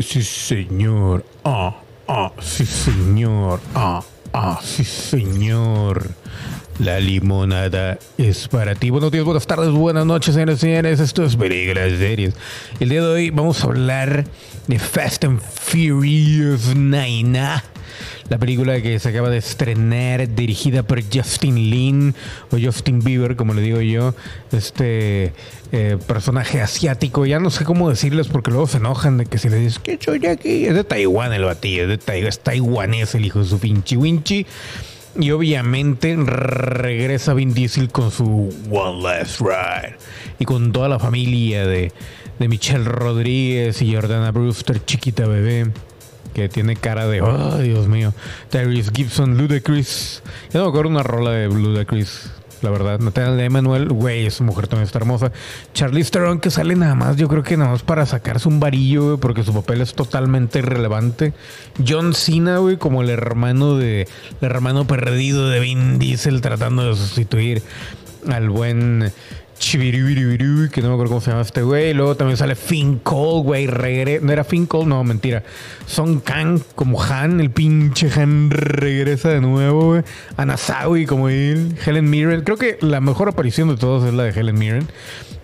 Sí, señor. Ah, ah, sí, señor. Ah, ah, sí, señor. La limonada es para ti. Buenos días, buenas tardes, buenas noches, señores y señores. Esto es Películas Series. El día de hoy vamos a hablar de Fast and Furious 9. La película que se acaba de estrenar, dirigida por Justin Lin, o Justin Bieber, como le digo yo, este eh, personaje asiático. Ya no sé cómo decirles porque luego se enojan de que si les dices que soy aquí. Es de Taiwán el batillo, es de Taiwán, es taiwanés el hijo de su pinche winchi. Y obviamente regresa Vin Diesel con su One Last Ride. Y con toda la familia de, de Michelle Rodríguez y Jordana Brewster, chiquita bebé. Que tiene cara de, oh Dios mío. Tyrese Gibson, Ludacris. Ya no me acuerdo una rola de Ludacris. La verdad, Natalia de Emanuel, güey, esa mujer también está hermosa. Charlize Theron que sale nada más, yo creo que nada más para sacarse un varillo, güey, porque su papel es totalmente irrelevante. John Cena, güey, como el hermano de, el hermano perdido de Vin Diesel tratando de sustituir al buen Chibiribiribiru, que no me acuerdo cómo se llama este güey. Luego también sale Finn Cole, güey. Regre no era Finn Cole, no, mentira. Son Kang como Han, el pinche Han regresa de nuevo, güey. Anasawi como él. Helen Mirren. Creo que la mejor aparición de todos es la de Helen Mirren.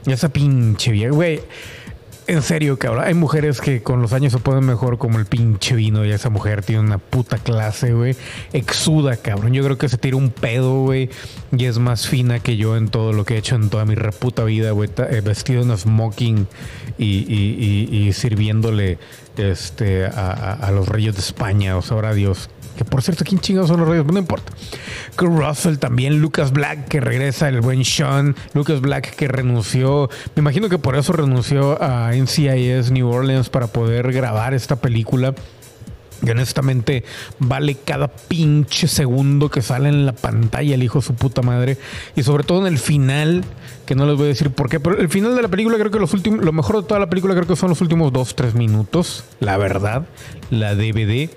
Esa pinche vieja, güey. En serio, cabrón. Hay mujeres que con los años se ponen mejor como el pinche vino y esa mujer tiene una puta clase, güey. Exuda, cabrón. Yo creo que se tira un pedo, güey. Y es más fina que yo en todo lo que he hecho en toda mi reputa vida, güey. Eh, vestido en smoking y, y, y, y sirviéndole este, a, a, a, los reyes de España. O sea, ahora Dios. Que por cierto, ¿quién chingados son los reyes? No importa. Kurt Russell también, Lucas Black que regresa, el buen Sean, Lucas Black que renunció, me imagino que por eso renunció a NCIS New Orleans para poder grabar esta película. Y honestamente vale cada pinche segundo que sale en la pantalla el hijo de su puta madre. Y sobre todo en el final, que no les voy a decir por qué, pero el final de la película creo que los últimos, lo mejor de toda la película creo que son los últimos 2-3 minutos, la verdad, la DVD.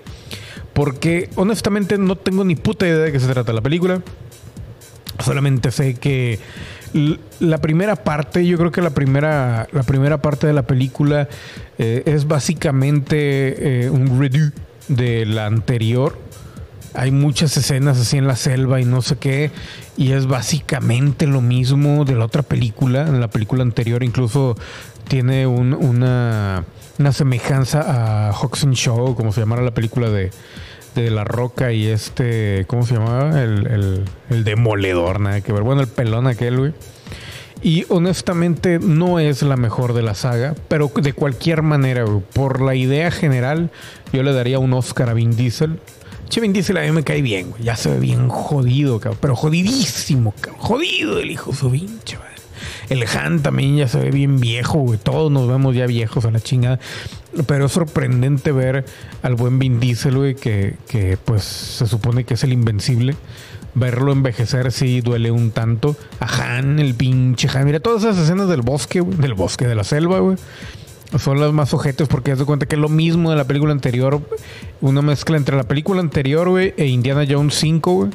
Porque honestamente no tengo ni puta idea de qué se trata la película. Solamente sé que la primera parte, yo creo que la primera, la primera parte de la película eh, es básicamente eh, un redo de la anterior. Hay muchas escenas así en la selva y no sé qué. Y es básicamente lo mismo de la otra película. En la película anterior incluso tiene un, una, semejanza a Hoxton Show, como se llamara la película de, de La Roca y este, ¿cómo se llamaba? El, el, el demoledor, nada que ver. Bueno, el pelón aquel, güey. Y honestamente no es la mejor de la saga, pero de cualquier manera, güey, por la idea general, yo le daría un Oscar a Vin Diesel. Che, Vin Diesel a mí me cae bien, güey. Ya se ve bien jodido, cabrón. Pero jodidísimo, cabrón. Jodido el hijo su pinche. El Han también ya se ve bien viejo, güey. Todos nos vemos ya viejos a la chingada. Pero es sorprendente ver al buen Vin Diesel, güey, que, que pues se supone que es el invencible. Verlo envejecer sí duele un tanto. A Han, el pinche Han. Mira, todas esas escenas del bosque, güey. Del bosque, de la selva, güey. Son las más ojetes porque se cuenta que es lo mismo de la película anterior. Una mezcla entre la película anterior, güey, e Indiana Jones 5, güey.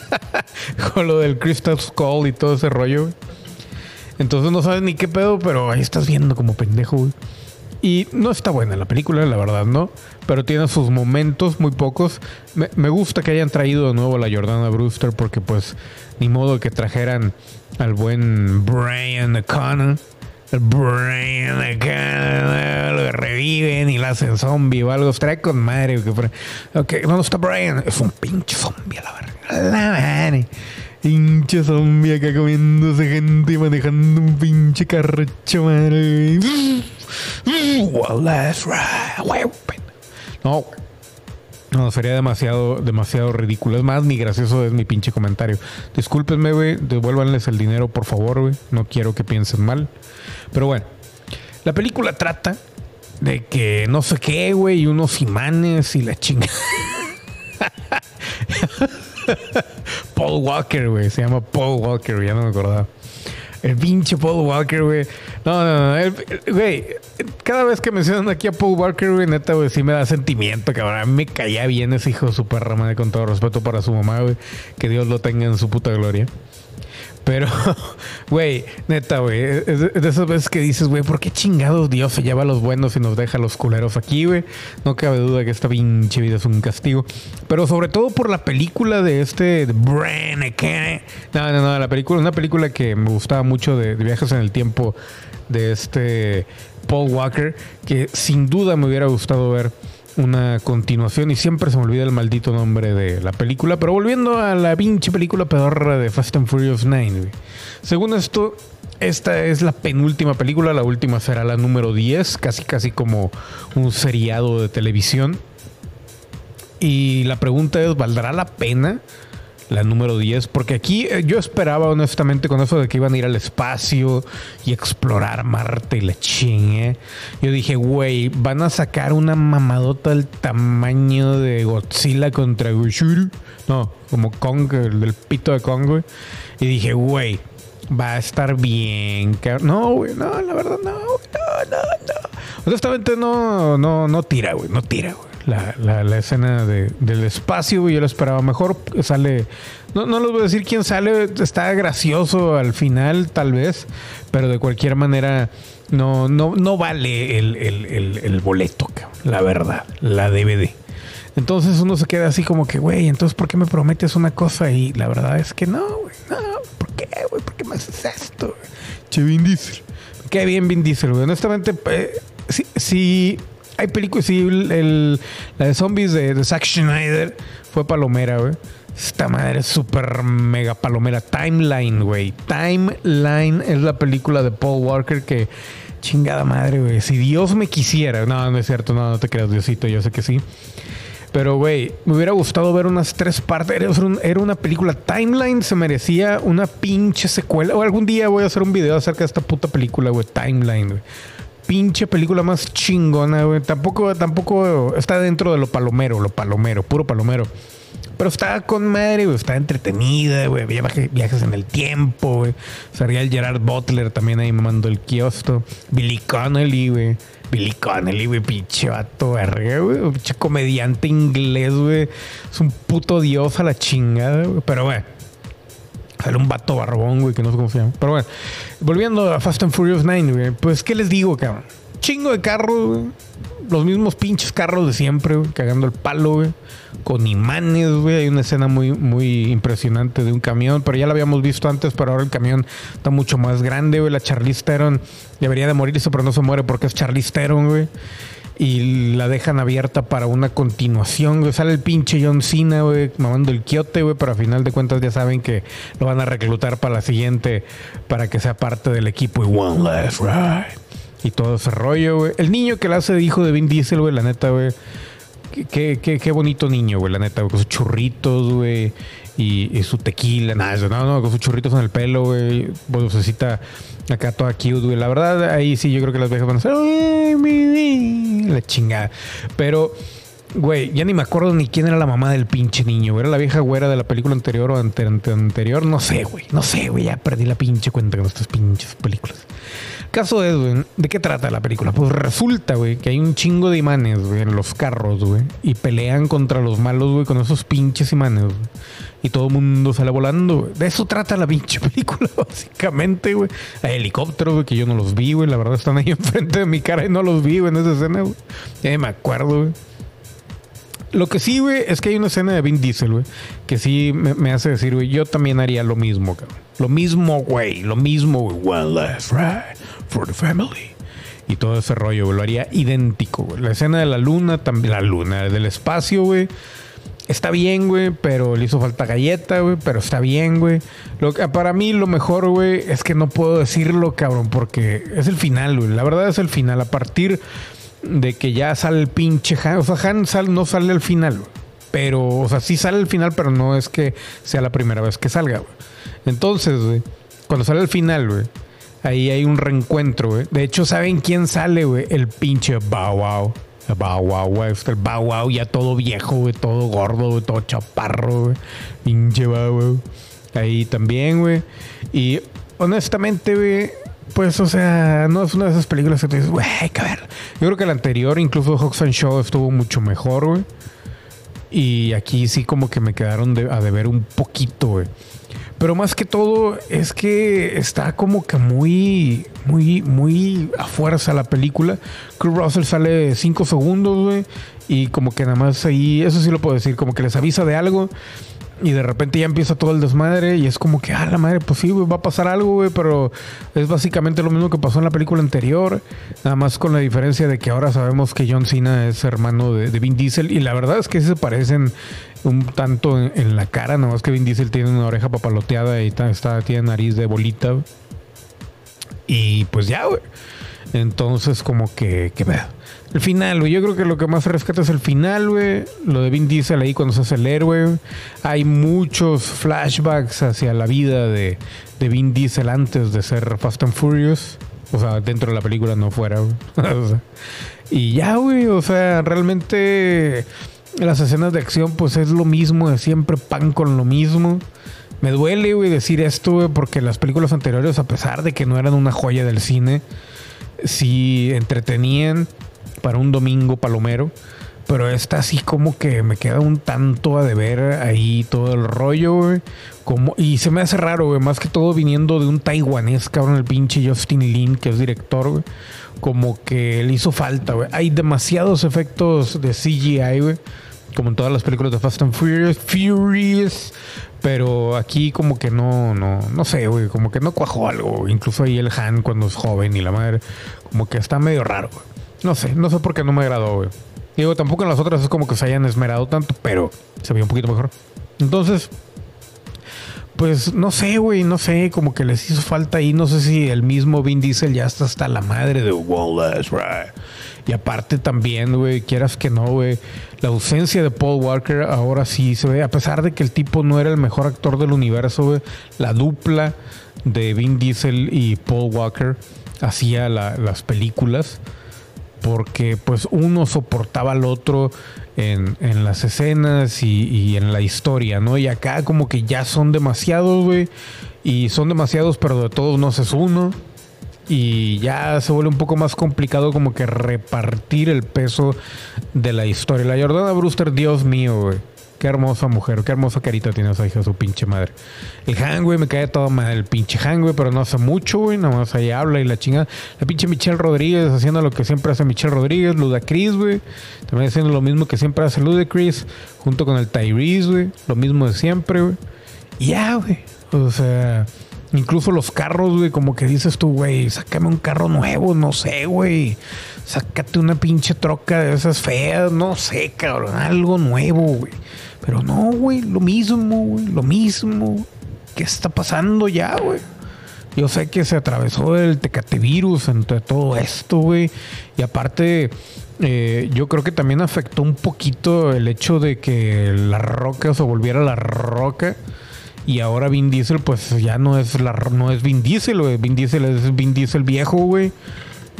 Con lo del Crystal Skull y todo ese rollo, güey. Entonces no sabes ni qué pedo, pero ahí estás viendo como pendejo, güey. Y no está buena la película, la verdad, ¿no? Pero tiene sus momentos, muy pocos. Me, gusta que hayan traído de nuevo a la Jordana Brewster porque pues ni modo que trajeran al buen Brian O'Connor. Brian O'Connor lo reviven y la hacen zombie o algo. Trae con madre. Ok, ¿dónde está Brian? Es un pinche zombie a la verga. La madre. Pinche zombie acá comiéndose gente y manejando un pinche carrocho, madre. Well, that's right. No, no, sería demasiado, demasiado ridículo. Es más, ni gracioso es mi pinche comentario. Discúlpenme, güey. Devuélvanles el dinero, por favor, güey. No quiero que piensen mal. Pero bueno, la película trata de que no sé qué, güey, y unos imanes y la chinga. Paul Walker, güey. Se llama Paul Walker, ya no me acordaba. El pinche Paul Walker, güey. No, no, no. Güey, cada vez que mencionan aquí a Paul Walker, güey, neta, güey, sí me da sentimiento, cabrón. A me caía bien ese hijo de su perra madre, con todo respeto para su mamá, güey. Que Dios lo tenga en su puta gloria. Pero, güey, neta, güey, es de esas veces que dices, güey, ¿por qué chingados Dios se lleva a los buenos y nos deja a los culeros aquí, güey? No cabe duda que esta pinche vida es un castigo. Pero sobre todo por la película de este Bran No, no, no, la película, una película que me gustaba mucho de viajes en el tiempo de este Paul Walker, que sin duda me hubiera gustado ver una continuación y siempre se me olvida el maldito nombre de la película. Pero volviendo a la pinche película pedorra de Fast and Furious 9. Según esto, esta es la penúltima película, la última será la número 10, casi casi como un seriado de televisión. Y la pregunta es, ¿valdrá la pena? La número 10, porque aquí eh, yo esperaba honestamente con eso de que iban a ir al espacio y explorar Marte y la chingue. Yo dije, güey, van a sacar una mamadota del tamaño de Godzilla contra Gushuru. No, como Kong, el del pito de Kong, güey. Y dije, güey, va a estar bien. No, güey, no, la verdad, no, no, no, no. Honestamente, no, no, no tira, güey, no tira, güey la, la, escena del espacio, Yo lo esperaba mejor. Sale. No, no les voy a decir quién sale. Está gracioso al final, tal vez. Pero de cualquier manera. No, no, no vale el, el boleto, la verdad, la DVD. Entonces uno se queda así como que, güey, entonces ¿por qué me prometes una cosa? Y la verdad es que no, güey, no, ¿por qué, güey? ¿Por qué me haces esto? Che, Vin Diesel. Qué bien Vin Diesel, güey. Honestamente, eh, si, hay películas, sí, el, la de zombies de, Zack Schneider fue palomera, güey. Esta madre es súper mega palomera. Timeline, güey. Timeline es la película de Paul Walker que... Chingada madre, güey. Si Dios me quisiera. No, no es cierto. No, no te creas, Diosito. Yo sé que sí. Pero, güey, me hubiera gustado ver unas tres partes. Era, una película. Timeline se merecía una pinche secuela. O algún día voy a hacer un video acerca de esta puta película, güey. Timeline, güey pinche película más chingona, güey. Tampoco, tampoco está dentro de lo palomero, lo palomero, puro palomero. Pero está con madre, güey. Está entretenida, güey. Viajes en el tiempo, güey. Sería el Gerard Butler también ahí mamando el kiosco. Billy Connelly, güey. Billy Connelly, güey. Pinche vato, verga, güey. Pinche comediante inglés, güey. Es un puto dios a la chingada, güey. Pero, güey Sale un vato barbón, güey, que no sé cómo se llama. Pero bueno, volviendo a Fast and Furious 9, güey. Pues, ¿qué les digo, cabrón? Chingo de carros, güey. Los mismos pinches carros de siempre, güey. Cagando el palo, güey. Con imanes, güey. Hay una escena muy, muy impresionante de un camión. Pero ya lo habíamos visto antes, pero ahora el camión está mucho más grande, güey. La Charlize Theron debería de morirse, pero no se muere porque es Charlize Theron, güey y la dejan abierta para una continuación, güey. Sale el pinche John Cena, güey, mamando el quiote, güey, pero a final de cuentas ya saben que lo van a reclutar para la siguiente, para que sea parte del equipo y One Last Ride. Y todo ese rollo, güey. El niño que le hace de hijo de Vin Diesel, güey, la neta, güey. Qué, qué, qué, bonito niño, güey, la neta, güey, con sus churritos, güey y, su tequila, nada, no, no, con sus churritos en el pelo, güey, bolsecita acá toda cute, güey. La verdad, ahí sí yo creo que las viejas van a ser, la chingada. Pero, güey, ya ni me acuerdo ni quién era la mamá del pinche niño, Era la vieja güera de la película anterior o anterior, no sé, güey, no sé, güey, ya perdí la pinche cuenta con estas pinches películas. Caso es, güey, ¿de qué trata la película? Pues resulta, güey, que hay un chingo de imanes, güey, en los carros, güey. Y pelean contra los malos, güey, con esos pinches imanes, güey. Y todo el mundo sale volando, güey. De eso trata la pinche película, básicamente, güey. Hay helicópteros, güey, que yo no los vi, güey. La verdad están ahí enfrente de mi cara y no los vi, güey, en esa escena, güey. Ya me acuerdo, güey. Lo que sí, güey, es que hay una escena de Vin Diesel, güey, que sí me, me hace decir, güey, yo también haría lo mismo, cabrón. Lo mismo, güey, lo mismo, güey. One last ride for the family. Y todo ese rollo, güey, lo haría idéntico, güey. La escena de la luna, también la luna, del espacio, güey. Está bien, güey, pero le hizo falta galleta, güey, pero está bien, güey. Lo que, para mí lo mejor, güey, es que no puedo decirlo, cabrón, porque es el final, güey. La verdad es el final. A partir de que ya sale el pinche Han, o sea, Han no sale al final, güey. Pero, o sea, sí sale al final, pero no es que sea la primera vez que salga, güey. Entonces, güey, cuando sale al final, güey, ahí hay un reencuentro, güey. De hecho, ¿saben quién sale, güey? El pinche Bow Wow. Bow Wow, güey. Wow ya todo viejo, güey. Todo gordo, güey. Todo chaparro, güey. Pinche Wow. Ahí también, güey. Y honestamente, güey. Pues, o sea, no es una de esas películas que te dices, güey, que ver. Yo creo que la anterior, incluso Hawks and Show, estuvo mucho mejor, güey. Y aquí sí como que me quedaron a deber un poquito, güey. Pero más que todo es que está como que muy, muy, muy a fuerza la película. Kurt Russell sale cinco segundos, güey. Y como que nada más ahí, eso sí lo puedo decir, como que les avisa de algo. Y de repente ya empieza todo el desmadre y es como que, ah, la madre, pues sí, va a pasar algo, güey, pero es básicamente lo mismo que pasó en la película anterior, nada más con la diferencia de que ahora sabemos que John Cena es hermano de, Vin Diesel y la verdad es que se parecen un tanto en, la cara, nada más que Vin Diesel tiene una oreja papaloteada y está, tiene nariz de bolita. Y pues ya, güey. Entonces como que, el final, güey. Yo creo que lo que más rescata es el final, güey. Lo de Vin Diesel ahí cuando se hace el héroe. Hay muchos flashbacks hacia la vida de, de Vin Diesel antes de ser Fast and Furious. O sea, dentro de la película no fuera, y ya, güey. O sea, realmente las escenas de acción, pues es lo mismo de siempre, pan con lo mismo. Me duele, güey, decir esto, güey, porque las películas anteriores, a pesar de que no eran una joya del cine, sí entretenían para un domingo palomero. Pero esta así como que me queda un tanto a deber ahí todo el rollo, güey. Como, y se me hace raro, güey. Más que todo viniendo de un taiwanés, cabrón, el pinche Justin Lin, que es director, güey. Como que le hizo falta, güey. Hay demasiados efectos de CGI, güey. Como en todas las películas de Fast and Furious. Furious. Pero aquí como que no, no, no sé, güey. Como que no cuajó algo. Incluso ahí el Han cuando es joven y la madre. Como que está medio raro, güey. No sé, no sé por qué no me agradó, güey. Digo, tampoco en las otras es como que se hayan esmerado tanto, pero se veía un poquito mejor. Entonces, pues no sé, güey, no sé, como que les hizo falta ahí. No sé si el mismo Vin Diesel ya está hasta la madre de Wallace, right. Y aparte también, güey, quieras que no, güey, la ausencia de Paul Walker ahora sí se ve, a pesar de que el tipo no era el mejor actor del universo, güey, la dupla de Vin Diesel y Paul Walker hacía las películas porque pues uno soportaba al otro en, las escenas y, en la historia, ¿no? Y acá como que ya son demasiados, güey. Y son demasiados, pero de todos no es uno. Y ya se vuelve un poco más complicado como que repartir el peso de la historia. La Jordana Brewster, Dios mío, güey. Qué hermosa mujer, qué hermosa carita tiene esa hija, su pinche madre. El Han, güey, me cae todo mal. El pinche Han, güey, pero no hace mucho, güey. Nada más ahí habla y la chingada. La pinche Michelle Rodríguez haciendo lo que siempre hace Michelle Rodríguez. Ludacris, güey. También haciendo lo mismo que siempre hace Ludacris. Junto con el Tyrese, güey. Lo mismo de siempre, güey. Ya, güey. O sea, incluso los carros, güey, como que dices tú, güey, sácame un carro nuevo, no sé, güey. Sácate una pinche troca de esas feas, no sé, cabrón. Algo nuevo, güey. Pero no, güey, lo mismo, güey, lo mismo. ¿Qué está pasando ya, güey? Yo sé que se atravesó el tecate virus entre todo esto, güey. Y aparte, eh, yo creo que también afectó un poquito el hecho de que la roca se volviera la roca. Y ahora Vin Diesel, pues ya no es la no es Vin Diesel, güey. Vin Diesel es Vin Diesel viejo, güey.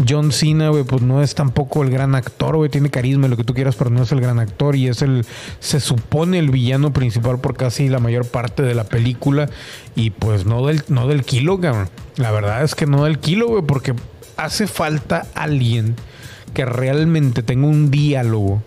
John Cena, güey, pues no es tampoco el gran actor, güey. Tiene carisma, lo que tú quieras, pero no es el gran actor. Y es el, se supone el villano principal por casi la mayor parte de la película. Y pues no del, no del kilo, cabrón. La verdad es que no del kilo, güey, porque hace falta alguien que realmente tenga un diálogo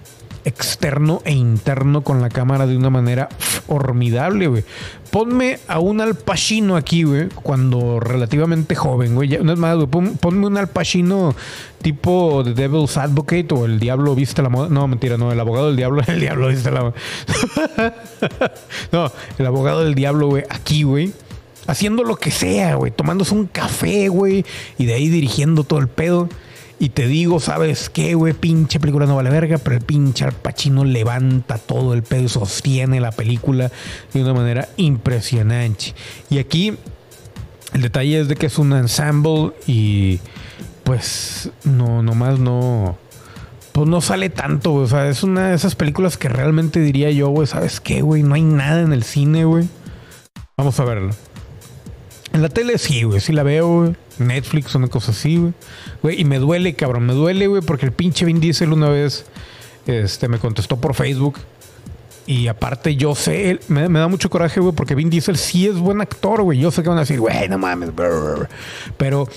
externo e interno con la cámara de una manera formidable, güey. Ponme a un Al Pacino aquí, güey, cuando relativamente joven, güey. No es más, güey, ponme un Al Pacino tipo The Devil's Advocate o El Diablo Viste la Moda. No, mentira, no, el abogado del diablo, el diablo viste la moda. no, el abogado del diablo, güey, aquí, güey haciendo lo que sea, güey, tomándose un café, güey, y de ahí dirigiendo todo el pedo. Y te digo, ¿sabes qué, güey? Pinche película no vale verga, pero el pinche Pacino levanta todo el pedo, sostiene la película de una manera impresionante. Y aquí el detalle es de que es un ensemble y pues no, nomás no, pues no sale tanto, O sea, es una de esas películas que realmente diría yo, güey, ¿sabes qué, güey? No hay nada en el cine, güey. Vamos a verlo. En la tele sí, güey, sí la veo, güey. Netflix, una cosa así, güey. Y me duele, cabrón, me duele, güey, porque el pinche Vin Diesel una vez este, me contestó por Facebook. Y aparte, yo sé, me, da mucho coraje, güey, porque Vin Diesel sí es buen actor, güey. Yo sé que van a decir, güey, no mames, pero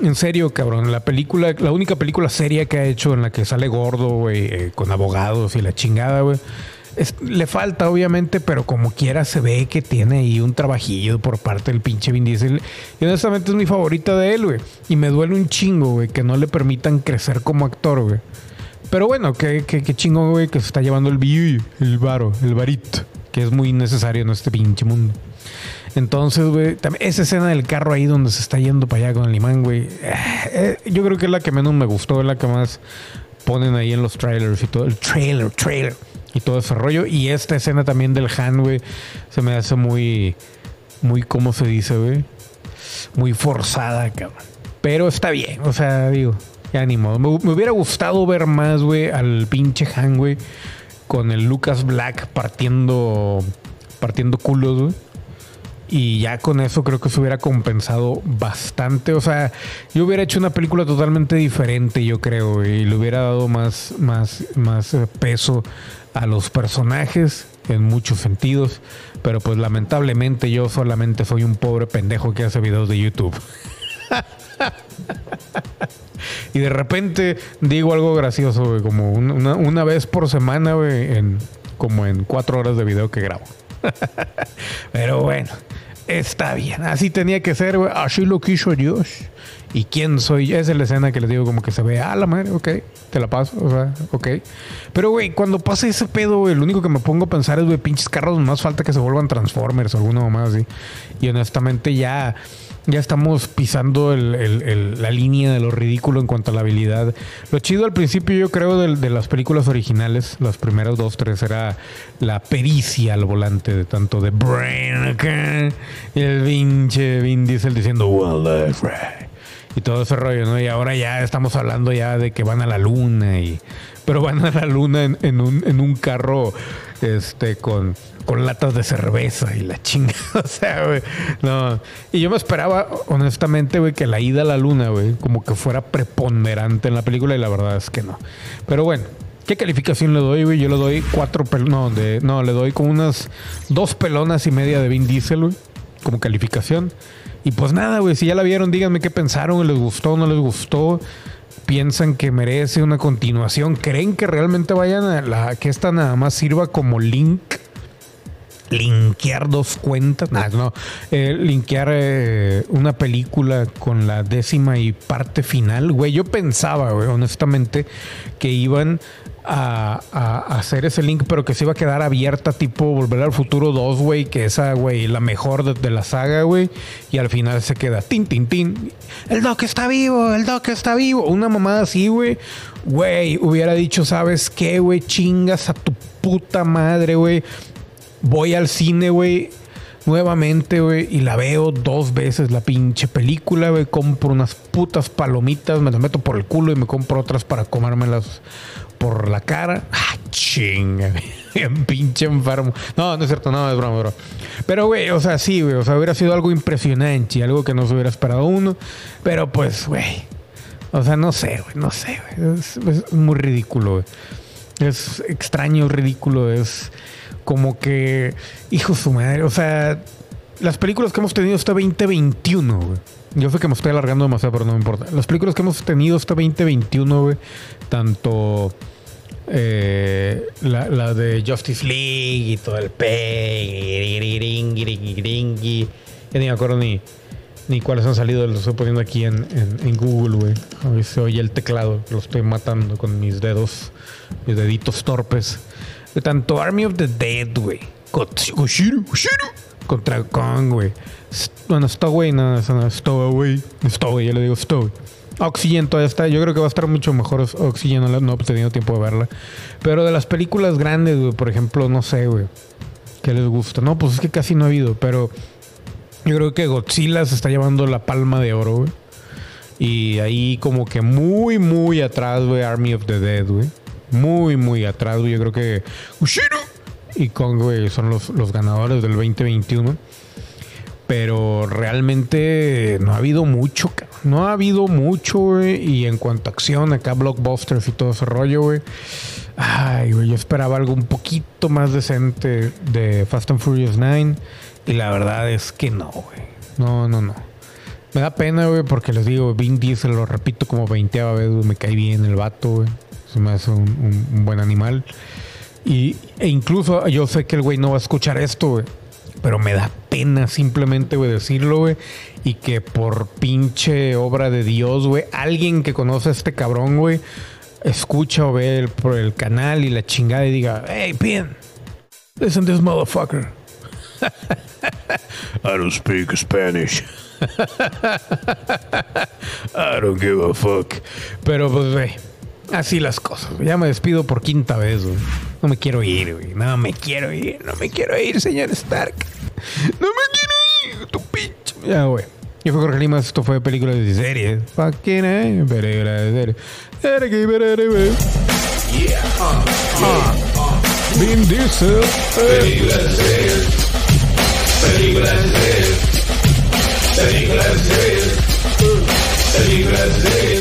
en serio, cabrón, la película, la única película seria que ha hecho en la que sale gordo, güey, eh, con abogados y la chingada, güey, le falta, obviamente, pero como quiera se ve que tiene ahí un trabajillo por parte del pinche Vin Diesel. Y honestamente es mi favorita de él, güey. Y me duele un chingo, güey, que no le permitan crecer como actor, güey. Pero bueno, qué, qué, chingo, güey, que se está llevando el billo, el varo, el varito, que es muy necesario en este pinche mundo. Entonces, güey, esa escena del carro ahí donde se está yendo para allá con el imán, güey, eh, eh, yo creo que es la que menos me gustó, es la que más ponen ahí en los trailers y todo. El trailer, trailer y todo ese rollo. Y esta escena también del Han, güey, se me hace muy, muy, ¿cómo se dice, güey? Muy forzada, cabrón. Pero está bien, o sea, digo, ya ni modo. Me, hubiera gustado ver más, güey, al pinche Han, güey, con el Lucas Black partiendo, partiendo culos, güey y ya con eso creo que se hubiera compensado bastante. O sea, yo hubiera hecho una película totalmente diferente, yo creo, y le hubiera dado más, más, más peso a los personajes en muchos sentidos. Pero pues lamentablemente yo solamente soy un pobre pendejo que hace videos de YouTube. y de repente digo algo gracioso, como una, una, vez por semana, en, como en cuatro horas de video que grabo. Pero bueno, está bien. Así tenía que ser, güey. Así lo quiso Dios. ¿Y quién soy? Esa es la escena que les digo como que se ve, ah, la madre, ok, te la paso, o sea, ok. Pero, güey, cuando pasa ese pedo, güey, lo único que me pongo a pensar es, güey, pinches carros, más falta que se vuelvan Transformers o alguno más así. Y honestamente ya ya estamos pisando la línea de lo ridículo en cuanto a la habilidad. Lo chido al principio, yo creo, de, las películas originales, las primeras dos, tres, era la pericia al volante de tanto de Brain y el pinche Vin Diesel diciendo, well, y todo ese rollo, ¿no? Y ahora ya estamos hablando ya de que van a la luna y pero van a la luna en, un, carro este con con latas de cerveza y la chinga. o sea, güey. No. Y yo me esperaba, honestamente, güey, que la ida a la luna, güey, como que fuera preponderante en la película y la verdad es que no. Pero bueno. ¿Qué calificación le doy, güey? Yo le doy cuatro pelonas. No, no, le doy como unas dos pelonas y media de Vin Diesel, güey. Como calificación. Y pues nada, güey. Si ya la vieron, díganme qué pensaron. ¿Les gustó no les gustó? ¿Piensan que merece una continuación? ¿Creen que realmente vayan a la. que esta nada más sirva como link linkear dos cuentas, no, no, eh, linkear eh, una película con la décima y parte final, güey, yo pensaba, güey, honestamente, que iban a, hacer ese link, pero que se iba a quedar abierta, tipo Volver al Futuro 2, güey, que esa, güey, la mejor de, la saga, güey, y al final se queda tin, tin, tin. El Doc está vivo, el Doc está vivo. Una mamada así, güey, güey, hubiera dicho, ¿sabes qué, güey? Chingas a tu puta madre, güey voy al cine, güey, nuevamente, güey, y la veo dos veces la pinche película, güey. Compro unas putas palomitas, me las meto por el culo y me compro otras para comérmelas por la cara. Ah, chinga, pinche enfermo. No, no es cierto, no, es broma, bro. Pero, güey, o sea, sí, güey, o sea, hubiera sido algo impresionante algo que no se hubiera esperado uno. Pero, pues, güey, o sea, no sé, güey, no sé, güey. Es, muy ridículo, güey. Es extraño, ridículo, es como que, hijo su madre, o sea, las películas que hemos tenido este 2021, güey. Yo sé que me estoy alargando demasiado, pero no me importa. Las películas que hemos tenido este 2021, güey, tanto eh, la, de Justice League y todo el pe, ya ni me acuerdo ni, ni cuáles han salido, los estoy poniendo aquí en, en, Google, güey. A ver si oye el teclado, lo estoy matando con mis dedos, mis deditos torpes tanto Army of the Dead, güey. Contra Kong, güey. Bueno, Stowaway, no, no, Stowaway. Stowaway, ya le digo Stowaway. Oxygen todavía está. Yo creo que va a estar mucho mejor Oxygen. No, he tenido tiempo de verla. Pero de las películas grandes, güey, por ejemplo, no sé, güey. ¿Qué les gusta? No, pues es que casi no ha habido. Pero yo creo que Godzilla se está llevando la palma de oro, güey. Y ahí como que muy, muy atrás, güey, Army of the Dead, güey muy, muy atrás. Yo creo que Ushiro y Kong son los, ganadores del 2021. Pero realmente no ha habido mucho, no ha habido mucho, Y en cuanto a acción, acá blockbusters y todo ese rollo, güey. Ay, güey, yo esperaba algo un poquito más decente de Fast and Furious 9. Y la verdad es que no, güey. No, no, no. Me da pena, güey, porque les digo, Vin Diesel, lo repito como 20 veces, me cae bien el vato, güey me hace un, buen animal. Y, e incluso yo sé que el güey no va a escuchar esto, güey. Pero me da pena simplemente, güey, decirlo, güey. Y que por pinche obra de Dios, güey, alguien que conoce a este cabrón, güey, escucha o ve el, por el canal y la chingada y diga, hey, Pin, listen to this motherfucker. I don't speak Spanish. I don't give a fuck. Pero pues, güey, así las cosas. Ya me despido por quinta vez, güey. No me quiero ir, güey. No me quiero ir. No me quiero ir, señor Stark. No me quiero ir, tu pinche. Ya, güey. Yo fui Jorge Limas, esto fue películas de serie. Fucking eh, películas de serie. Yeah. Uh, Ah, Vin Diesel. películas de series. Películas de series. Películas de series. Películas de series.